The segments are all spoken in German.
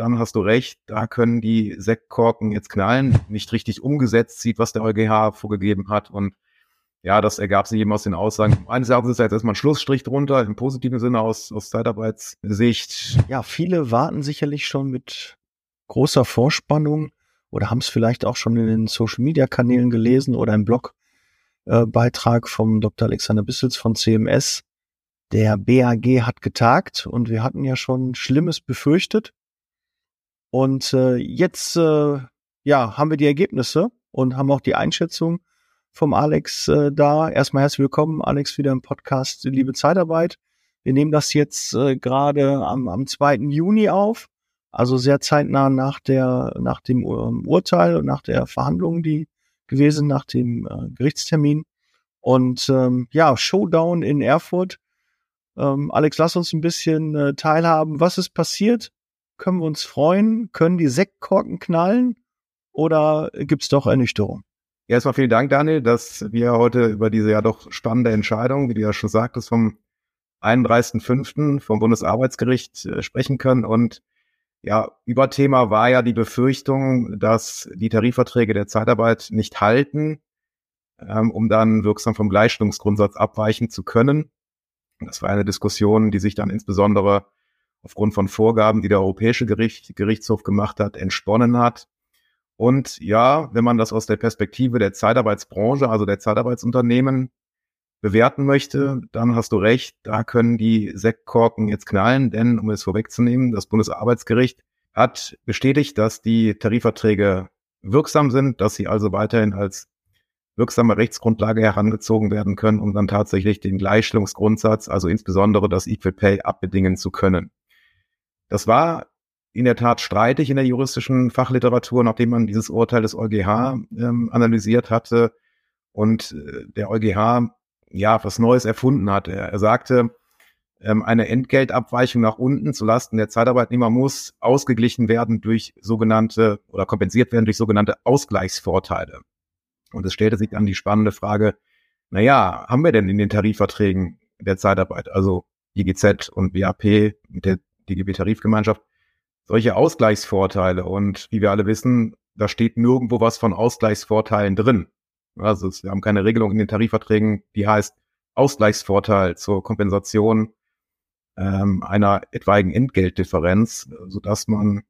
dann hast du recht, da können die Sektkorken jetzt knallen, nicht richtig umgesetzt sieht, was der EuGH vorgegeben hat und ja, das ergab sich eben aus den Aussagen. Eines Erachtens ist jetzt erstmal ein Schlussstrich drunter, im positiven Sinne aus, aus Zeitarbeitssicht. Ja, viele warten sicherlich schon mit großer Vorspannung oder haben es vielleicht auch schon in den Social Media Kanälen gelesen oder im Blogbeitrag äh, vom Dr. Alexander Bissels von CMS. Der BAG hat getagt und wir hatten ja schon Schlimmes befürchtet. Und äh, jetzt äh, ja, haben wir die Ergebnisse und haben auch die Einschätzung vom Alex äh, da. Erstmal herzlich willkommen, Alex, wieder im Podcast Liebe Zeitarbeit. Wir nehmen das jetzt äh, gerade am, am 2. Juni auf, also sehr zeitnah nach der nach dem ähm, Urteil und nach der Verhandlung, die gewesen nach dem äh, Gerichtstermin. Und ähm, ja, Showdown in Erfurt. Ähm, Alex, lass uns ein bisschen äh, teilhaben. Was ist passiert? Können wir uns freuen? Können die Sektkorken knallen? Oder gibt's doch Ernüchterung? Erstmal vielen Dank, Daniel, dass wir heute über diese ja doch spannende Entscheidung, wie du ja schon sagtest, vom 31.05. vom Bundesarbeitsgericht äh, sprechen können. Und ja, Überthema war ja die Befürchtung, dass die Tarifverträge der Zeitarbeit nicht halten, ähm, um dann wirksam vom Gleichstellungsgrundsatz abweichen zu können. Das war eine Diskussion, die sich dann insbesondere aufgrund von Vorgaben, die der Europäische Gericht, Gerichtshof gemacht hat, entsponnen hat. Und ja, wenn man das aus der Perspektive der Zeitarbeitsbranche, also der Zeitarbeitsunternehmen bewerten möchte, dann hast du recht, da können die Sektkorken jetzt knallen, denn um es vorwegzunehmen, das Bundesarbeitsgericht hat bestätigt, dass die Tarifverträge wirksam sind, dass sie also weiterhin als wirksame Rechtsgrundlage herangezogen werden können, um dann tatsächlich den Gleichstellungsgrundsatz, also insbesondere das Equal Pay abbedingen zu können. Das war in der Tat streitig in der juristischen Fachliteratur, nachdem man dieses Urteil des EuGH ähm, analysiert hatte und äh, der EuGH ja was Neues erfunden hat. Er, er sagte, ähm, eine Entgeltabweichung nach unten zulasten der Zeitarbeitnehmer muss ausgeglichen werden durch sogenannte oder kompensiert werden durch sogenannte Ausgleichsvorteile. Und es stellte sich dann die spannende Frage, na ja, haben wir denn in den Tarifverträgen der Zeitarbeit, also IGZ und BAP mit der DGB-Tarifgemeinschaft, solche Ausgleichsvorteile. Und wie wir alle wissen, da steht nirgendwo was von Ausgleichsvorteilen drin. Also wir haben keine Regelung in den Tarifverträgen, die heißt Ausgleichsvorteil zur Kompensation ähm, einer etwaigen Entgeltdifferenz, sodass man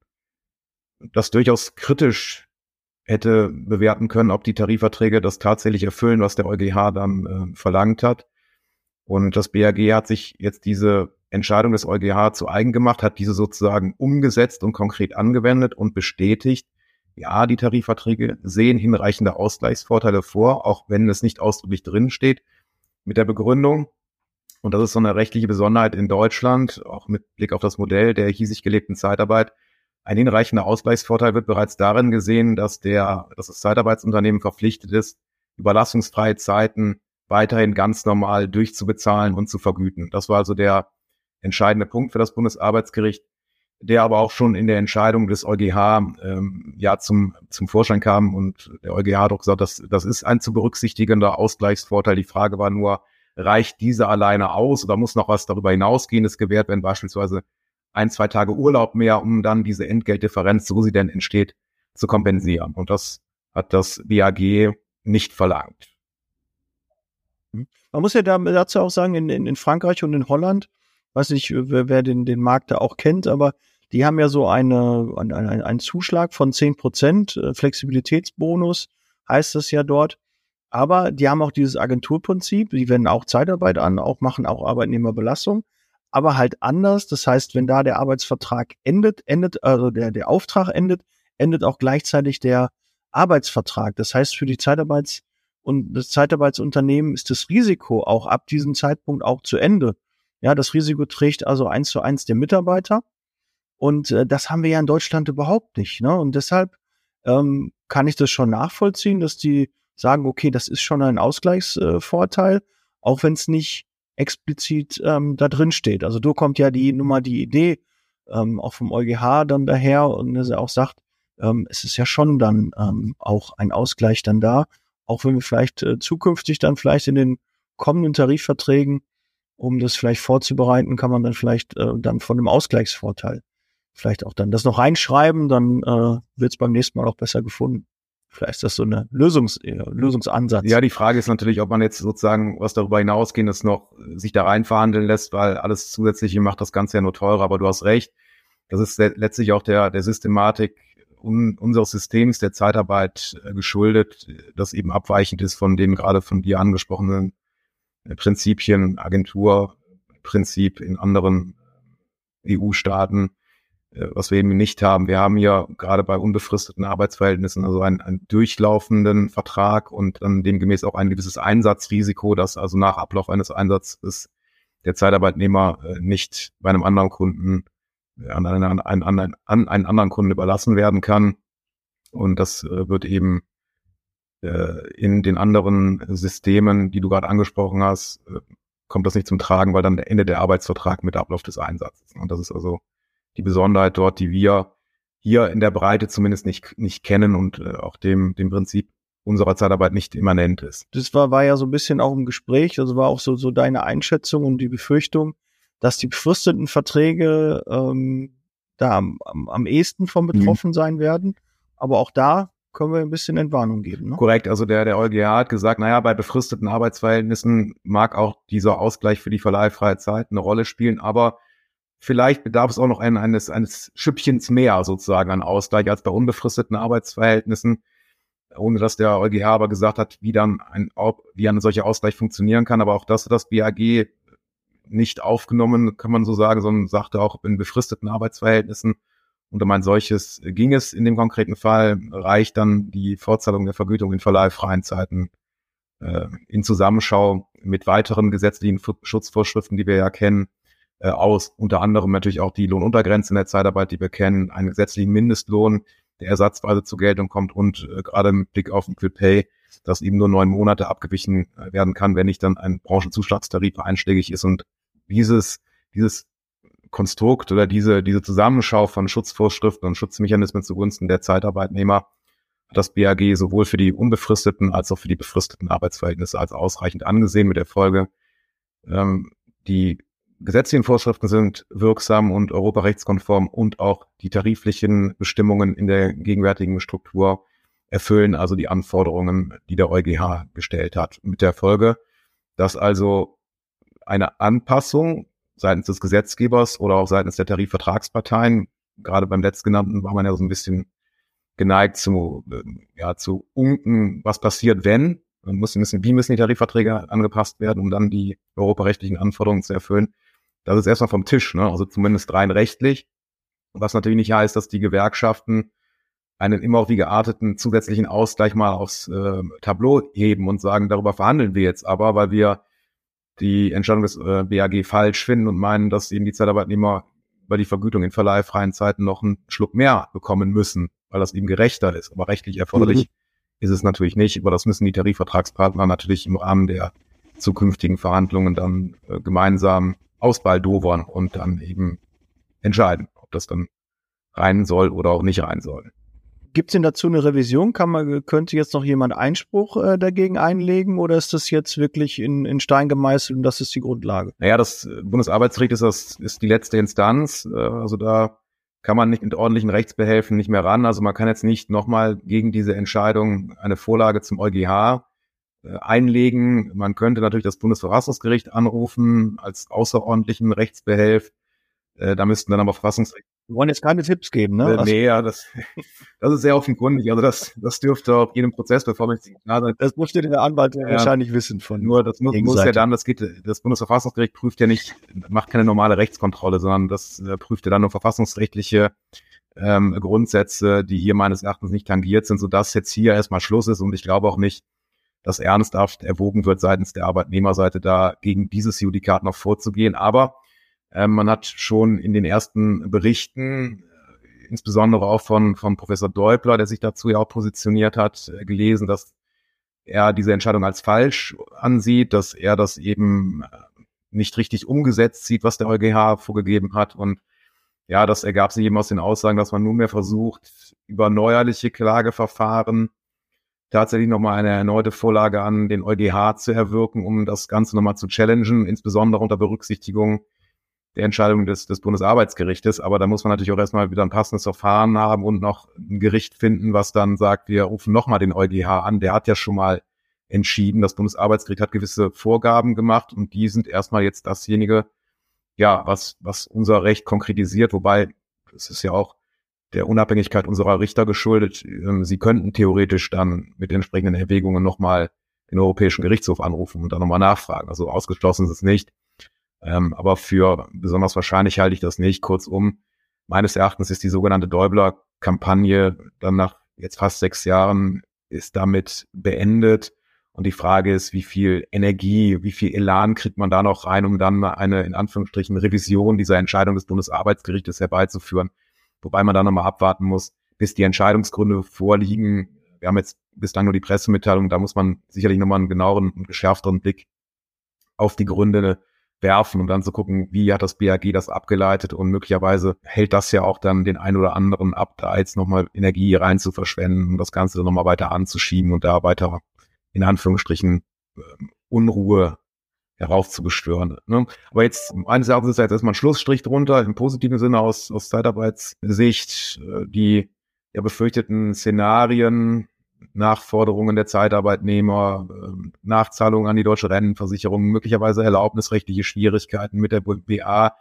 das durchaus kritisch hätte bewerten können, ob die Tarifverträge das tatsächlich erfüllen, was der EuGH dann äh, verlangt hat. Und das BAG hat sich jetzt diese Entscheidung des EuGH zu eigen gemacht, hat diese sozusagen umgesetzt und konkret angewendet und bestätigt, ja, die Tarifverträge sehen hinreichende Ausgleichsvorteile vor, auch wenn es nicht ausdrücklich drin steht, mit der Begründung, und das ist so eine rechtliche Besonderheit in Deutschland, auch mit Blick auf das Modell der hiesig gelebten Zeitarbeit, ein hinreichender Ausgleichsvorteil wird bereits darin gesehen, dass der, dass das Zeitarbeitsunternehmen verpflichtet ist, überlassungsfreie Zeiten weiterhin ganz normal durchzubezahlen und zu vergüten. Das war also der entscheidende Punkt für das Bundesarbeitsgericht, der aber auch schon in der Entscheidung des EuGH ähm, ja zum, zum Vorschein kam und der EuGH hat auch gesagt, das, das ist ein zu berücksichtigender Ausgleichsvorteil. Die Frage war nur, reicht diese alleine aus oder muss noch was darüber hinausgehendes gewährt werden, beispielsweise ein, zwei Tage Urlaub mehr, um dann diese Entgeltdifferenz, so sie denn entsteht, zu kompensieren. Und das hat das BAG nicht verlangt. Man muss ja dazu auch sagen, in, in, in Frankreich und in Holland weiß nicht, wer, wer den, den Markt da auch kennt, aber die haben ja so eine, ein, ein, einen Zuschlag von zehn Prozent, äh, Flexibilitätsbonus heißt das ja dort. Aber die haben auch dieses Agenturprinzip, die wenden auch Zeitarbeit an, auch machen auch Arbeitnehmerbelastung, aber halt anders. Das heißt, wenn da der Arbeitsvertrag endet, endet, also der, der Auftrag endet, endet auch gleichzeitig der Arbeitsvertrag. Das heißt, für die Zeitarbeits- und das Zeitarbeitsunternehmen ist das Risiko auch ab diesem Zeitpunkt auch zu Ende. Ja, das Risiko trägt also eins zu eins der Mitarbeiter. Und äh, das haben wir ja in Deutschland überhaupt nicht. Ne? Und deshalb ähm, kann ich das schon nachvollziehen, dass die sagen, okay, das ist schon ein Ausgleichsvorteil, äh, auch wenn es nicht explizit ähm, da drin steht. Also du kommt ja die Nummer, die Idee ähm, auch vom EuGH dann daher und dass er auch sagt, ähm, es ist ja schon dann ähm, auch ein Ausgleich dann da, auch wenn wir vielleicht äh, zukünftig dann vielleicht in den kommenden Tarifverträgen um das vielleicht vorzubereiten, kann man dann vielleicht äh, dann von einem Ausgleichsvorteil vielleicht auch dann das noch reinschreiben, dann äh, wird es beim nächsten Mal auch besser gefunden. Vielleicht ist das so eine Lösungs äh, Lösungsansatz. Ja, die Frage ist natürlich, ob man jetzt sozusagen was darüber hinausgehendes noch sich da rein verhandeln lässt, weil alles Zusätzliche macht das Ganze ja nur teurer. Aber du hast recht. Das ist letztlich auch der, der Systematik un unseres Systems der Zeitarbeit äh, geschuldet, das eben abweichend ist von den gerade von dir angesprochenen äh, Prinzipien, Agenturprinzip in anderen EU-Staaten äh, was wir eben nicht haben. Wir haben ja gerade bei unbefristeten Arbeitsverhältnissen also einen, einen durchlaufenden Vertrag und dann demgemäß auch ein gewisses Einsatzrisiko, dass also nach Ablauf eines Einsatzes der Zeitarbeitnehmer nicht bei einem anderen Kunden an einen, an, einen, an einen anderen Kunden überlassen werden kann. Und das wird eben in den anderen Systemen, die du gerade angesprochen hast, kommt das nicht zum Tragen, weil dann der Ende der Arbeitsvertrag mit Ablauf des Einsatzes. Und das ist also die Besonderheit dort, die wir hier in der Breite zumindest nicht, nicht kennen und äh, auch dem, dem Prinzip unserer Zeitarbeit nicht immanent ist. Das war, war ja so ein bisschen auch im Gespräch, also war auch so, so deine Einschätzung und die Befürchtung, dass die befristeten Verträge ähm, da am, am, am ehesten von mhm. betroffen mhm. sein werden. Aber auch da können wir ein bisschen Entwarnung geben. Ne? Korrekt, also der, der EuGH hat gesagt, naja, bei befristeten Arbeitsverhältnissen mag auch dieser Ausgleich für die verleihfreie Zeit eine Rolle spielen, aber Vielleicht bedarf es auch noch ein, eines, eines Schüppchens mehr sozusagen an Ausgleich als bei unbefristeten Arbeitsverhältnissen, ohne dass der EuGH aber gesagt hat, wie dann ein, wie ein solcher Ausgleich funktionieren kann. Aber auch das hat das BAG nicht aufgenommen, kann man so sagen, sondern sagte auch in befristeten Arbeitsverhältnissen und um ein solches ging es in dem konkreten Fall, reicht dann die Fortzahlung der Vergütung in verleihfreien Zeiten äh, in Zusammenschau mit weiteren gesetzlichen Schutzvorschriften, die wir ja kennen, äh, aus. Unter anderem natürlich auch die Lohnuntergrenze in der Zeitarbeit, die wir kennen, einen gesetzlichen Mindestlohn, der ersatzweise zur Geltung kommt und äh, gerade mit Blick auf Equal Pay, dass eben nur neun Monate abgewichen äh, werden kann, wenn nicht dann ein Branchenzuschlagstarif einschlägig ist. Und dieses, dieses Konstrukt oder diese, diese Zusammenschau von Schutzvorschriften und Schutzmechanismen zugunsten der Zeitarbeitnehmer hat das BAG sowohl für die unbefristeten als auch für die befristeten Arbeitsverhältnisse als ausreichend angesehen mit der Folge, ähm, die gesetzlichen Vorschriften sind wirksam und europarechtskonform und auch die tariflichen Bestimmungen in der gegenwärtigen Struktur erfüllen also die Anforderungen, die der EuGH gestellt hat. Mit der Folge, dass also eine Anpassung seitens des Gesetzgebers oder auch seitens der Tarifvertragsparteien, gerade beim letztgenannten war man ja so ein bisschen geneigt zu, äh, ja, zu unken, was passiert, wenn. Man muss wissen, wie müssen die Tarifverträge angepasst werden, um dann die europarechtlichen Anforderungen zu erfüllen. Das ist erstmal vom Tisch, ne? also zumindest rein rechtlich. Was natürlich nicht heißt, dass die Gewerkschaften einen immer auch wie gearteten zusätzlichen Ausgleich mal aufs äh, Tableau heben und sagen, darüber verhandeln wir jetzt aber, weil wir die Entscheidung des äh, BAG falsch finden und meinen, dass eben die Zeitarbeitnehmer bei die Vergütung in verleihfreien Zeiten noch einen Schluck mehr bekommen müssen, weil das eben gerechter ist. Aber rechtlich erforderlich mhm. ist es natürlich nicht. Aber das müssen die Tarifvertragspartner natürlich im Rahmen der zukünftigen Verhandlungen dann äh, gemeinsam ausbaldowern und dann eben entscheiden, ob das dann rein soll oder auch nicht rein soll. Gibt es denn dazu eine Revision? Kann man, könnte jetzt noch jemand Einspruch äh, dagegen einlegen oder ist das jetzt wirklich in, in Stein gemeißelt und das ist die Grundlage? Naja, das Bundesarbeitsgericht ist, das, ist die letzte Instanz. Äh, also da kann man nicht mit ordentlichen Rechtsbehelfen nicht mehr ran. Also man kann jetzt nicht nochmal gegen diese Entscheidung eine Vorlage zum EuGH äh, einlegen. Man könnte natürlich das Bundesverfassungsgericht anrufen als außerordentlichen Rechtsbehelf. Äh, da müssten dann aber Verfassungsrecht. Wir wollen jetzt keine Tipps geben, ne? Äh, also nee, ja, das, das ist sehr offenkundig. Also das, das dürfte auf jedem Prozess bevormächtigt klar sein. Das muss der Anwalt ja, wahrscheinlich wissen von. Nur das muss, muss ja dann, das geht, das Bundesverfassungsgericht prüft ja nicht, macht keine normale Rechtskontrolle, sondern das äh, prüft ja dann nur verfassungsrechtliche ähm, Grundsätze, die hier meines Erachtens nicht tangiert sind, sodass jetzt hier erstmal Schluss ist und ich glaube auch nicht, dass ernsthaft erwogen wird, seitens der Arbeitnehmerseite da gegen dieses Judikat noch vorzugehen. Aber äh, man hat schon in den ersten Berichten, äh, insbesondere auch von, von Professor Deupler, der sich dazu ja auch positioniert hat, äh, gelesen, dass er diese Entscheidung als falsch ansieht, dass er das eben nicht richtig umgesetzt sieht, was der EuGH vorgegeben hat. Und ja, das ergab sich eben aus den Aussagen, dass man nunmehr versucht, über neuerliche Klageverfahren tatsächlich nochmal eine erneute Vorlage an den EuGH zu erwirken, um das Ganze nochmal zu challengen, insbesondere unter Berücksichtigung der Entscheidung des, des Bundesarbeitsgerichtes. Aber da muss man natürlich auch erstmal wieder ein passendes Verfahren haben und noch ein Gericht finden, was dann sagt, wir rufen nochmal den EuGH an. Der hat ja schon mal entschieden. Das Bundesarbeitsgericht hat gewisse Vorgaben gemacht und die sind erstmal jetzt dasjenige, ja, was, was unser Recht konkretisiert. Wobei, es ist ja auch der Unabhängigkeit unserer Richter geschuldet. Ähm, sie könnten theoretisch dann mit entsprechenden Erwägungen nochmal den Europäischen Gerichtshof anrufen und dann nochmal nachfragen. Also ausgeschlossen ist es nicht. Ähm, aber für besonders wahrscheinlich halte ich das nicht. Kurzum, meines Erachtens ist die sogenannte Däubler-Kampagne dann nach jetzt fast sechs Jahren ist damit beendet. Und die Frage ist, wie viel Energie, wie viel Elan kriegt man da noch rein, um dann eine, in Anführungsstrichen, Revision dieser Entscheidung des Bundesarbeitsgerichtes herbeizuführen. Wobei man da nochmal abwarten muss, bis die Entscheidungsgründe vorliegen. Wir haben jetzt bislang nur die Pressemitteilung, da muss man sicherlich nochmal einen genaueren und geschärfteren Blick auf die Gründe werfen und dann zu gucken, wie hat das BAG das abgeleitet und möglicherweise hält das ja auch dann den einen oder anderen ab, da jetzt nochmal Energie rein zu verschwenden und das Ganze dann nochmal weiter anzuschieben und da weiter in Anführungsstrichen ähm, Unruhe heraufzubeschwören. Ne? Aber jetzt, meines Erachtens ist jetzt erstmal ein Schlussstrich drunter, im positiven Sinne aus, aus Zeitarbeitssicht, äh, die ja befürchteten Szenarien, Nachforderungen der Zeitarbeitnehmer, äh, Nachzahlungen an die deutsche Rentenversicherung, möglicherweise erlaubnisrechtliche Schwierigkeiten mit der BA.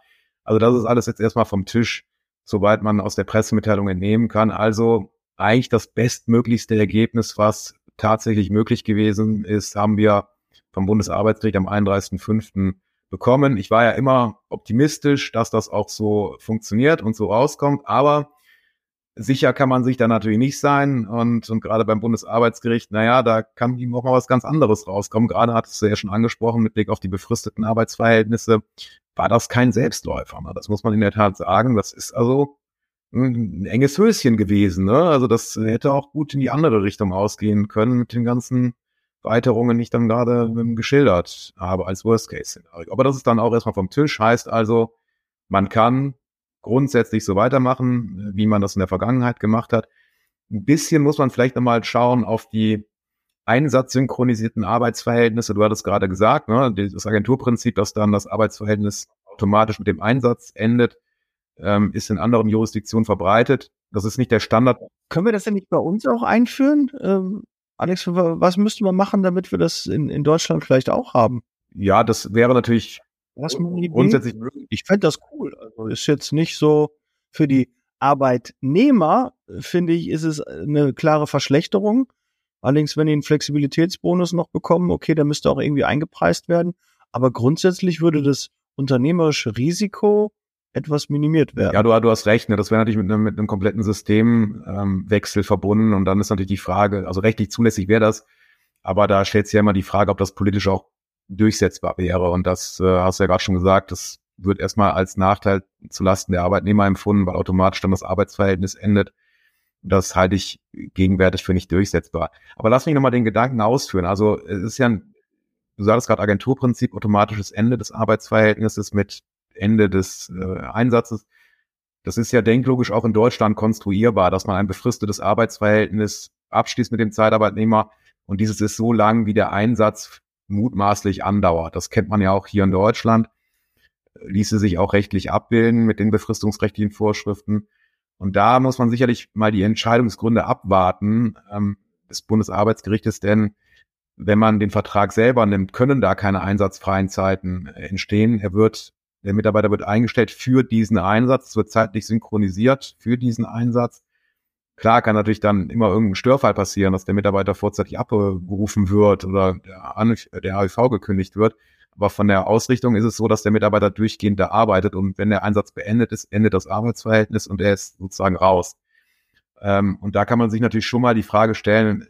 Also das ist alles jetzt erstmal vom Tisch, soweit man aus der Pressemitteilung entnehmen kann. Also eigentlich das bestmöglichste Ergebnis, was tatsächlich möglich gewesen ist, haben wir vom Bundesarbeitsgericht am 31.05. bekommen. Ich war ja immer optimistisch, dass das auch so funktioniert und so rauskommt, aber sicher kann man sich da natürlich nicht sein und, und gerade beim Bundesarbeitsgericht, naja, da kann ihm auch mal was ganz anderes rauskommen. Gerade hattest du ja schon angesprochen, mit Blick auf die befristeten Arbeitsverhältnisse, war das kein Selbstläufer. Ne? Das muss man in der Tat sagen. Das ist also ein enges Höschen gewesen. Ne? Also das hätte auch gut in die andere Richtung ausgehen können mit den ganzen Weiterungen, die ich dann gerade geschildert habe als Worst-Case-Szenario. Aber das ist dann auch erstmal vom Tisch. Heißt also, man kann grundsätzlich so weitermachen, wie man das in der Vergangenheit gemacht hat. Ein bisschen muss man vielleicht nochmal schauen auf die einsatzsynchronisierten Arbeitsverhältnisse. Du hattest gerade gesagt, ne, das Agenturprinzip, dass dann das Arbeitsverhältnis automatisch mit dem Einsatz endet, ähm, ist in anderen Jurisdiktionen verbreitet. Das ist nicht der Standard. Können wir das denn nicht bei uns auch einführen? Ähm, Alex, was müsste man machen, damit wir das in, in Deutschland vielleicht auch haben? Ja, das wäre natürlich grundsätzlich möglich. Ich fände das cool. Also ist jetzt nicht so für die Arbeitnehmer, finde ich, ist es eine klare Verschlechterung. Allerdings, wenn die einen Flexibilitätsbonus noch bekommen, okay, der müsste auch irgendwie eingepreist werden. Aber grundsätzlich würde das unternehmerische Risiko etwas minimiert werden. Ja, du, du hast recht, ne? das wäre natürlich mit einem, mit einem kompletten Systemwechsel ähm, verbunden und dann ist natürlich die Frage, also rechtlich zulässig wäre das, aber da stellt sich ja immer die Frage, ob das politisch auch durchsetzbar wäre und das äh, hast du ja gerade schon gesagt, das wird erstmal als Nachteil zulasten der Arbeitnehmer empfunden, weil automatisch dann das Arbeitsverhältnis endet. Das halte ich gegenwärtig für nicht durchsetzbar. Aber lass mich nochmal den Gedanken ausführen. Also es ist ja ein, du sagst gerade Agenturprinzip, automatisches Ende des Arbeitsverhältnisses mit Ende des äh, Einsatzes. Das ist ja denklogisch auch in Deutschland konstruierbar, dass man ein befristetes Arbeitsverhältnis abschließt mit dem Zeitarbeitnehmer und dieses ist so lang, wie der Einsatz mutmaßlich andauert. Das kennt man ja auch hier in Deutschland. Ließe sich auch rechtlich abbilden mit den befristungsrechtlichen Vorschriften. Und da muss man sicherlich mal die Entscheidungsgründe abwarten ähm, des Bundesarbeitsgerichtes, denn wenn man den Vertrag selber nimmt, können da keine einsatzfreien Zeiten entstehen. Er wird der Mitarbeiter wird eingestellt für diesen Einsatz, wird zeitlich synchronisiert für diesen Einsatz. Klar kann natürlich dann immer irgendein Störfall passieren, dass der Mitarbeiter vorzeitig abgerufen wird oder der, der AIV gekündigt wird. Aber von der Ausrichtung ist es so, dass der Mitarbeiter durchgehend da arbeitet und wenn der Einsatz beendet ist, endet das Arbeitsverhältnis und er ist sozusagen raus. Ähm, und da kann man sich natürlich schon mal die Frage stellen,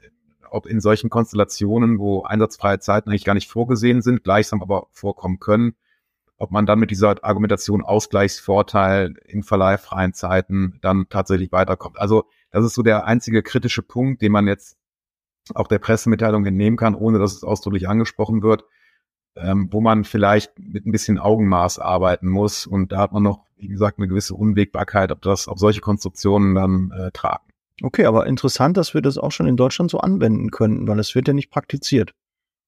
ob in solchen Konstellationen, wo einsatzfreie Zeiten eigentlich gar nicht vorgesehen sind, gleichsam aber vorkommen können, ob man dann mit dieser Argumentation Ausgleichsvorteil in verleihfreien Zeiten dann tatsächlich weiterkommt. Also das ist so der einzige kritische Punkt, den man jetzt auch der Pressemitteilung entnehmen kann, ohne dass es ausdrücklich angesprochen wird, ähm, wo man vielleicht mit ein bisschen Augenmaß arbeiten muss. Und da hat man noch, wie gesagt, eine gewisse Unwägbarkeit, ob das, ob solche Konstruktionen dann äh, tragen. Okay, aber interessant, dass wir das auch schon in Deutschland so anwenden könnten, weil es wird ja nicht praktiziert.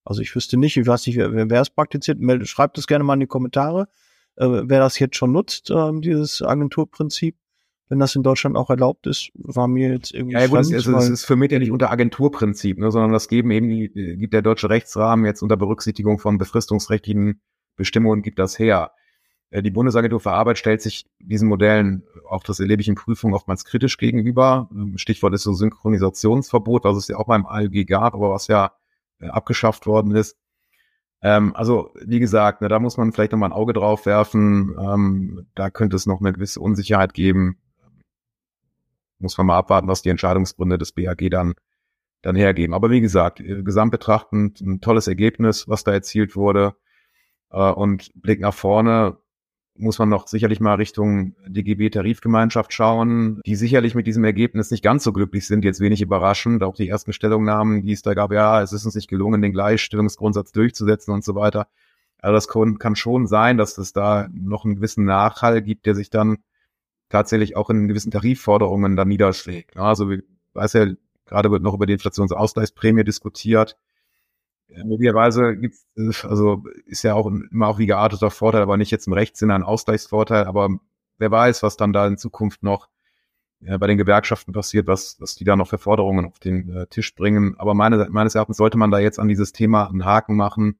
Also ich wüsste nicht, ich weiß nicht, wer, wer es praktiziert, schreibt es gerne mal in die Kommentare. äh, wer das jetzt schon nutzt, äh, dieses Agenturprinzip, wenn das in Deutschland auch erlaubt ist, war mir jetzt irgendwie. Ja, ja gut, es, ist, es ist für mich ja nicht unter Agenturprinzip, ne, sondern das geben eben die, gibt der deutsche Rechtsrahmen jetzt unter Berücksichtigung von befristungsrechtlichen Bestimmungen gibt das her. Äh, die Bundesagentur für Arbeit stellt sich diesen Modellen, auch das erlebe ich in Prüfungen, oftmals kritisch gegenüber. Ähm, Stichwort ist so Synchronisationsverbot, was es ja auch beim ALG gab, aber was ja äh, abgeschafft worden ist. Ähm, also, wie gesagt, ne, da muss man vielleicht nochmal ein Auge drauf werfen. Ähm, da könnte es noch eine gewisse Unsicherheit geben. Muss man mal abwarten, was die Entscheidungsgründe des BAG dann, dann hergeben. Aber wie gesagt, äh, gesamt betrachtend ein tolles Ergebnis, was da erzielt wurde. Äh, und Blick nach vorne muss man noch sicherlich mal Richtung DGB-Tarifgemeinschaft schauen, die sicherlich mit diesem Ergebnis nicht ganz so glücklich sind, jetzt wenig überraschend. Auch die ersten Stellungnahmen, die es da gab, ja, es ist uns nicht gelungen, den Gleichstellungsgrundsatz durchzusetzen und so weiter. Also das kann, kann schon sein, dass es da noch einen gewissen Nachhall gibt, der sich dann tatsächlich auch in gewissen Tarifforderungen dann niederschlägt. Also, ich weiß ja, gerade wird noch über die Inflationsausgleichsprämie diskutiert möglicherweise gibt's, also ist ja auch immer auch wie gearteter Vorteil, aber nicht jetzt im Rechtssinne ein Ausgleichsvorteil, aber wer weiß, was dann da in Zukunft noch äh, bei den Gewerkschaften passiert, was, was die da noch für Forderungen auf den äh, Tisch bringen. Aber meine, meines Erachtens sollte man da jetzt an dieses Thema einen Haken machen,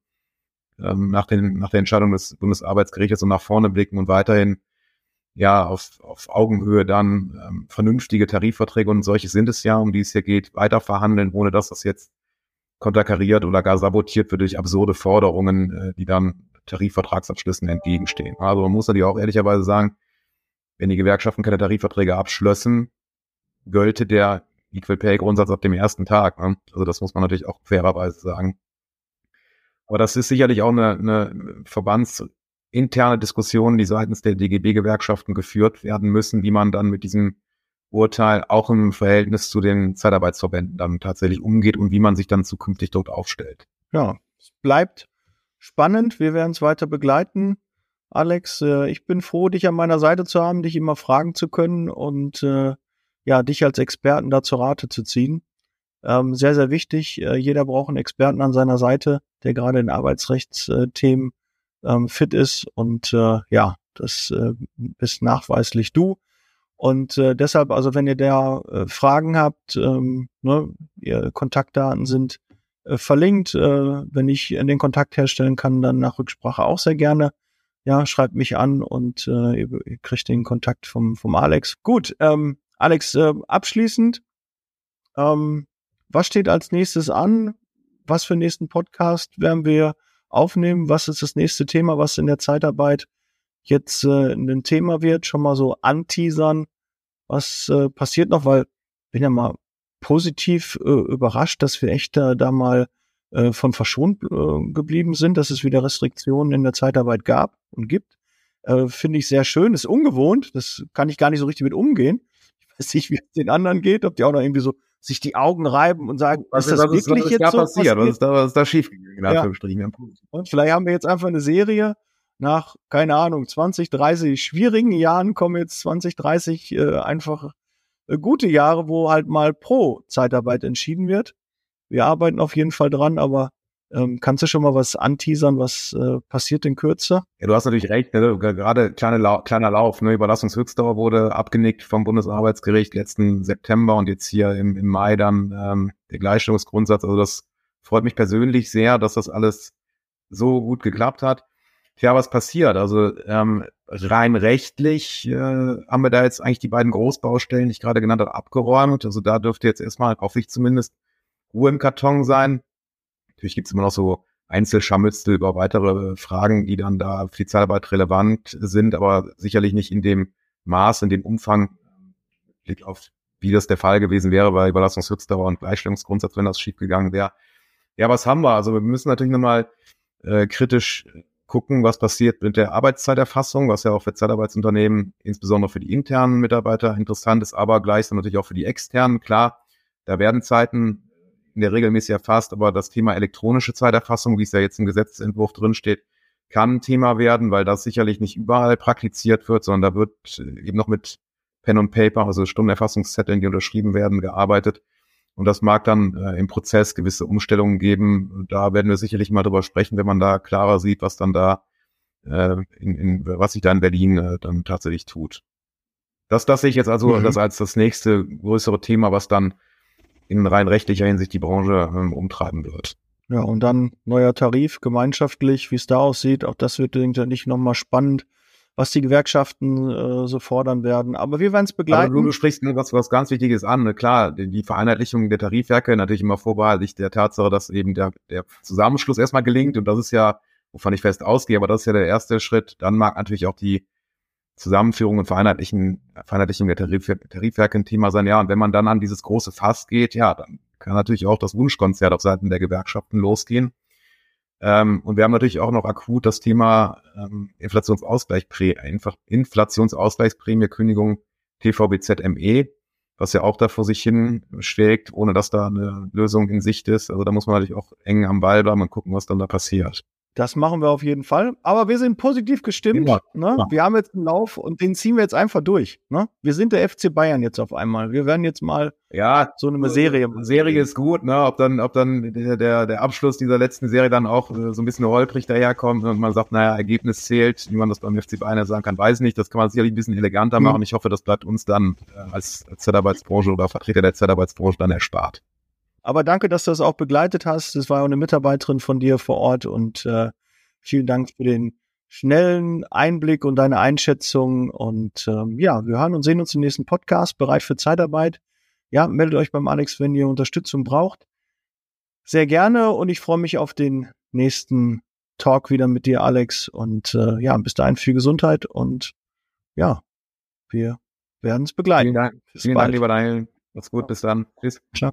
ähm, nach, den, nach der Entscheidung des Bundesarbeitsgerichtes und nach vorne blicken und weiterhin ja auf, auf Augenhöhe dann ähm, vernünftige Tarifverträge und solche sind es ja, um die es hier geht, weiter verhandeln, ohne dass das jetzt konterkariert oder gar sabotiert wird durch absurde Forderungen, äh, die dann Tarifvertragsabschlüssen entgegenstehen. Also man muss natürlich auch ehrlicherweise sagen, wenn die Gewerkschaften keine Tarifverträge abschlössen, gölte der Equal Pay Grundsatz ab dem ersten Tag. Ne? Also das muss man natürlich auch fairerweise sagen. Aber das ist sicherlich auch eine, eine verbandsinterne Diskussion, die seitens der DGB-Gewerkschaften geführt werden müssen, wie man dann mit diesem Urteil auch im Verhältnis zu den Zeitarbeitsverbänden dann tatsächlich umgeht und wie man sich dann zukünftig dort aufstellt. Ja, es bleibt spannend. Wir werden es weiter begleiten. Alex, äh, ich bin froh, dich an meiner Seite zu haben, dich immer fragen zu können und äh, ja, dich als Experten da zur Rate zu ziehen. Ähm, sehr, sehr wichtig. Äh, jeder braucht einen Experten an seiner Seite, der gerade in Arbeitsrechtsthemen ähm, fit ist. Und äh, ja, das äh, bist nachweislich du. Und äh, deshalb, also wenn ihr da äh, Fragen habt, ähm, ne, ihr Kontaktdaten sind äh, verlinkt. Äh, wenn ich den Kontakt herstellen kann, dann nach Rücksprache auch sehr gerne. Ja, schreibt mich an und äh, ihr, ihr kriegt den Kontakt vom, vom Alex. Gut, ähm, Alex, äh, abschließend, ähm, was steht als nächstes an? Was für nächsten Podcast werden wir aufnehmen? Was ist das nächste Thema, was in der Zeitarbeit jetzt äh, ein Thema wird? Schon mal so anteasern was äh, passiert noch, weil bin ja mal positiv äh, überrascht, dass wir echt da, da mal äh, von verschont äh, geblieben sind, dass es wieder Restriktionen in der Zeitarbeit gab und gibt. Äh, Finde ich sehr schön, ist ungewohnt, das kann ich gar nicht so richtig mit umgehen. Ich weiß nicht, wie es den anderen geht, ob die auch noch irgendwie so sich die Augen reiben und sagen, was ist das was wirklich ist, jetzt so passiert? Was ist da, was ist da schief gegangen? Ja. Und vielleicht haben wir jetzt einfach eine Serie, nach, keine Ahnung, 20, 30 schwierigen Jahren kommen jetzt 20, 30 äh, einfach äh, gute Jahre, wo halt mal pro Zeitarbeit entschieden wird. Wir arbeiten auf jeden Fall dran, aber ähm, kannst du schon mal was anteasern, was äh, passiert in Kürze? Ja, du hast natürlich recht, ne? gerade kleine Lau kleiner Lauf, ne? Überlassungshöchstdauer wurde abgenickt vom Bundesarbeitsgericht letzten September und jetzt hier im, im Mai dann ähm, der Gleichstellungsgrundsatz. Also das freut mich persönlich sehr, dass das alles so gut geklappt hat. Ja, was passiert? Also ähm, rein rechtlich äh, haben wir da jetzt eigentlich die beiden Großbaustellen, die ich gerade genannt habe, abgeräumt. Also da dürfte jetzt erstmal, hoffe ich zumindest, Ruhe im Karton sein. Natürlich gibt es immer noch so Einzelscharmützel über weitere Fragen, die dann da für die Zeitarbeit relevant sind, aber sicherlich nicht in dem Maß, in dem Umfang, Blick auf wie das der Fall gewesen wäre bei Überlassungshöchstdauer und Gleichstellungsgrundsatz, wenn das schiefgegangen wäre. Ja, was haben wir? Also wir müssen natürlich nochmal äh, kritisch gucken, was passiert mit der Arbeitszeiterfassung, was ja auch für Zeitarbeitsunternehmen, insbesondere für die internen Mitarbeiter interessant ist, aber gleichsam natürlich auch für die externen. Klar, da werden Zeiten der regelmäßig erfasst, aber das Thema elektronische Zeiterfassung, wie es ja jetzt im Gesetzentwurf drinsteht, kann ein Thema werden, weil das sicherlich nicht überall praktiziert wird, sondern da wird eben noch mit Pen und Paper, also Stundenerfassungszetteln, die unterschrieben werden, gearbeitet. Und das mag dann äh, im Prozess gewisse Umstellungen geben. Da werden wir sicherlich mal drüber sprechen, wenn man da klarer sieht, was dann da äh, in, in, was sich da in Berlin äh, dann tatsächlich tut. Das, das sehe ich jetzt also mhm. das als das nächste größere Thema, was dann in rein rechtlicher Hinsicht die Branche ähm, umtreiben wird. Ja, und dann neuer Tarif, gemeinschaftlich, wie es da aussieht. Auch das wird nicht nochmal spannend, was die Gewerkschaften äh, so fordern werden. Aber wir werden es begleiten. Aber du, sprichst was, was ganz Wichtiges an. Ne? Klar, die, die Vereinheitlichung der Tarifwerke natürlich immer vorbehaltlich der Tatsache, dass eben der, der Zusammenschluss erstmal gelingt. Und das ist ja, wovon ich fest ausgehe, aber das ist ja der erste Schritt. Dann mag natürlich auch die Zusammenführung und Vereinheitlichen, Vereinheitlichung der Tarif, Tarifwerke ein Thema sein. Ja, und wenn man dann an dieses große Fass geht, ja, dann kann natürlich auch das Wunschkonzert auf Seiten der Gewerkschaften losgehen. Ähm, und wir haben natürlich auch noch akut das Thema ähm, Inflationsausgleichsprämie, Inflationsausgleichsprämie, Kündigung TVBZME, was ja auch da vor sich hin schlägt, ohne dass da eine Lösung in Sicht ist. Also da muss man natürlich auch eng am Ball bleiben und gucken, was dann da passiert. Das machen wir auf jeden Fall. Aber wir sind positiv gestimmt. Ja, ne? Ja. Wir haben jetzt einen Lauf und den ziehen wir jetzt einfach durch. Ne? Wir sind der FC Bayern jetzt auf einmal. Wir werden jetzt mal ja, so eine Serie. Eine Serie ist gut, ne? Ob dann, ob dann der, der, der Abschluss dieser letzten Serie dann auch äh, so ein bisschen holprig daherkommt und man sagt, naja, Ergebnis zählt, wie man das beim FC Bayern sagen kann, weiß ich nicht. Das kann man sicherlich ein bisschen eleganter mhm. machen. Ich hoffe, das bleibt uns dann äh, als Zeitarbeitsbranche oder Vertreter der Zeitarbeitsbranche dann erspart. Aber danke, dass du das auch begleitet hast. Das war ja eine Mitarbeiterin von dir vor Ort und äh, vielen Dank für den schnellen Einblick und deine Einschätzung. Und ähm, ja, wir hören und sehen uns im nächsten Podcast. Bereit für Zeitarbeit. Ja, meldet euch beim Alex, wenn ihr Unterstützung braucht. Sehr gerne und ich freue mich auf den nächsten Talk wieder mit dir, Alex. Und äh, ja, bis dahin viel Gesundheit und ja, wir werden es begleiten. Vielen Dank. Bis Vielen bald. Dank, lieber Daniel. Mach's gut, bis dann. Tschüss. Ciao.